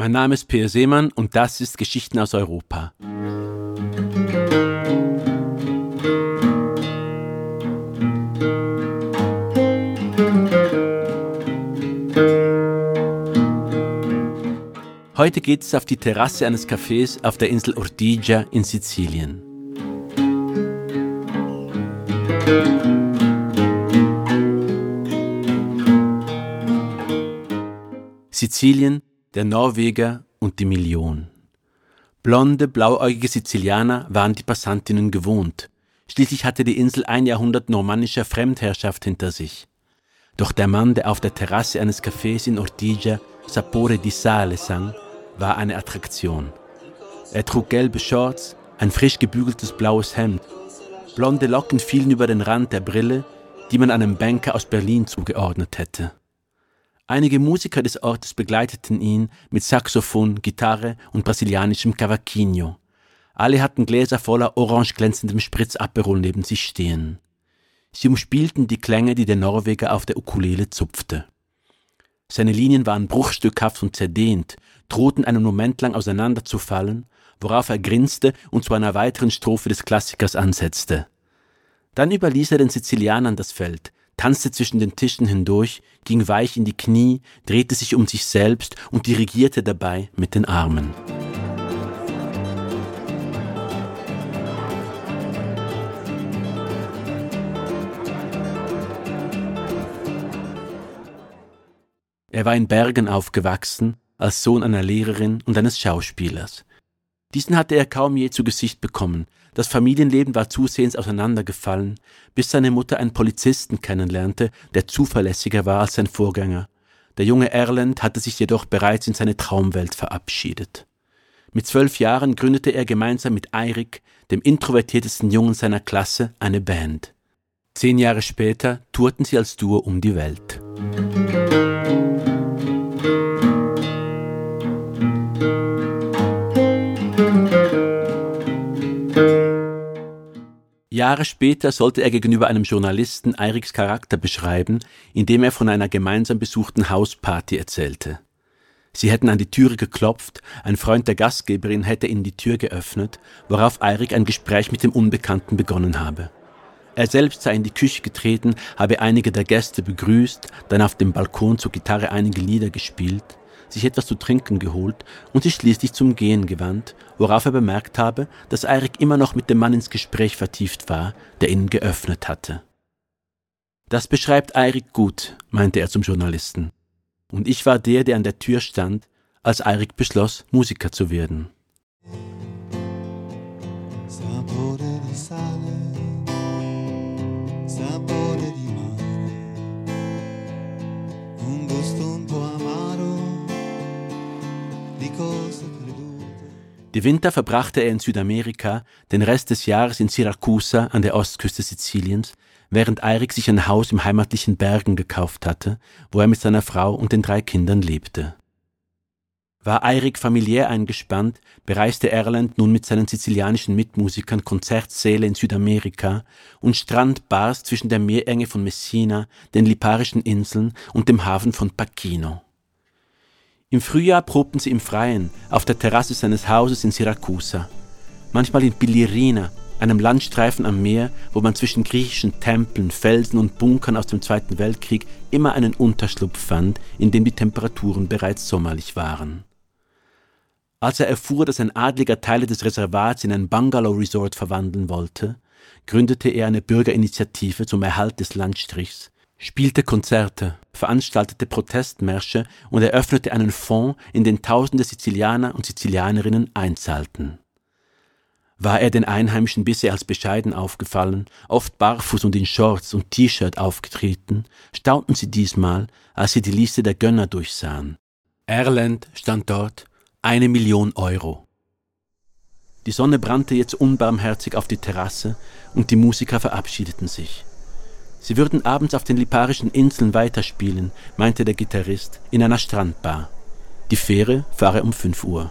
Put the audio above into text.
Mein Name ist Peer Seemann und das ist Geschichten aus Europa. Heute geht es auf die Terrasse eines Cafés auf der Insel Ortigia in Sizilien. Sizilien, der Norweger und die Million. Blonde, blauäugige Sizilianer waren die Passantinnen gewohnt. Schließlich hatte die Insel ein Jahrhundert normannischer Fremdherrschaft hinter sich. Doch der Mann, der auf der Terrasse eines Cafés in Ortigia Sapore di Sale sang, war eine Attraktion. Er trug gelbe Shorts, ein frisch gebügeltes blaues Hemd. Blonde Locken fielen über den Rand der Brille, die man einem Banker aus Berlin zugeordnet hätte. Einige Musiker des Ortes begleiteten ihn mit Saxophon, Gitarre und brasilianischem Cavaquinho. Alle hatten Gläser voller orange glänzendem Spritz Aperol neben sich stehen. Sie umspielten die Klänge, die der Norweger auf der Ukulele zupfte. Seine Linien waren bruchstückhaft und zerdehnt, drohten einen Moment lang auseinanderzufallen, worauf er grinste und zu einer weiteren Strophe des Klassikers ansetzte. Dann überließ er den Sizilianern das Feld, tanzte zwischen den Tischen hindurch, ging weich in die Knie, drehte sich um sich selbst und dirigierte dabei mit den Armen. Er war in Bergen aufgewachsen, als Sohn einer Lehrerin und eines Schauspielers. Diesen hatte er kaum je zu Gesicht bekommen. Das Familienleben war zusehends auseinandergefallen, bis seine Mutter einen Polizisten kennenlernte, der zuverlässiger war als sein Vorgänger. Der junge Erland hatte sich jedoch bereits in seine Traumwelt verabschiedet. Mit zwölf Jahren gründete er gemeinsam mit Eirik, dem introvertiertesten Jungen seiner Klasse, eine Band. Zehn Jahre später tourten sie als Duo um die Welt. Jahre später sollte er gegenüber einem Journalisten Eiriks Charakter beschreiben, indem er von einer gemeinsam besuchten Hausparty erzählte. Sie hätten an die Türe geklopft, ein Freund der Gastgeberin hätte ihnen die Tür geöffnet, worauf Eirik ein Gespräch mit dem Unbekannten begonnen habe. Er selbst sei in die Küche getreten, habe einige der Gäste begrüßt, dann auf dem Balkon zur Gitarre einige Lieder gespielt, sich etwas zu trinken geholt und sich schließlich zum Gehen gewandt, worauf er bemerkt habe, dass Eirik immer noch mit dem Mann ins Gespräch vertieft war, der ihn geöffnet hatte. Das beschreibt Eirik gut, meinte er zum Journalisten. Und ich war der, der an der Tür stand, als Eirik beschloss, Musiker zu werden. Sapore die Winter verbrachte er in Südamerika, den Rest des Jahres in Siracusa an der Ostküste Siziliens, während Eirik sich ein Haus im heimatlichen Bergen gekauft hatte, wo er mit seiner Frau und den drei Kindern lebte. War Eirik familiär eingespannt, bereiste Erland nun mit seinen sizilianischen Mitmusikern Konzertsäle in Südamerika und Strandbars zwischen der Meerenge von Messina, den Liparischen Inseln und dem Hafen von Pacchino. Im Frühjahr probten sie im Freien, auf der Terrasse seines Hauses in Syrakusa. Manchmal in Bilirina, einem Landstreifen am Meer, wo man zwischen griechischen Tempeln, Felsen und Bunkern aus dem Zweiten Weltkrieg immer einen Unterschlupf fand, in dem die Temperaturen bereits sommerlich waren. Als er erfuhr, dass ein Adliger Teile des Reservats in ein Bungalow-Resort verwandeln wollte, gründete er eine Bürgerinitiative zum Erhalt des Landstrichs, spielte Konzerte, veranstaltete Protestmärsche und eröffnete einen Fonds, in den tausende Sizilianer und Sizilianerinnen einzahlten. War er den Einheimischen bisher als bescheiden aufgefallen, oft barfuß und in Shorts und T-Shirt aufgetreten, staunten sie diesmal, als sie die Liste der Gönner durchsahen. Erland stand dort, eine Million Euro. Die Sonne brannte jetzt unbarmherzig auf die Terrasse und die Musiker verabschiedeten sich. Sie würden abends auf den Liparischen Inseln weiterspielen, meinte der Gitarrist, in einer Strandbar. Die Fähre fahre um 5 Uhr.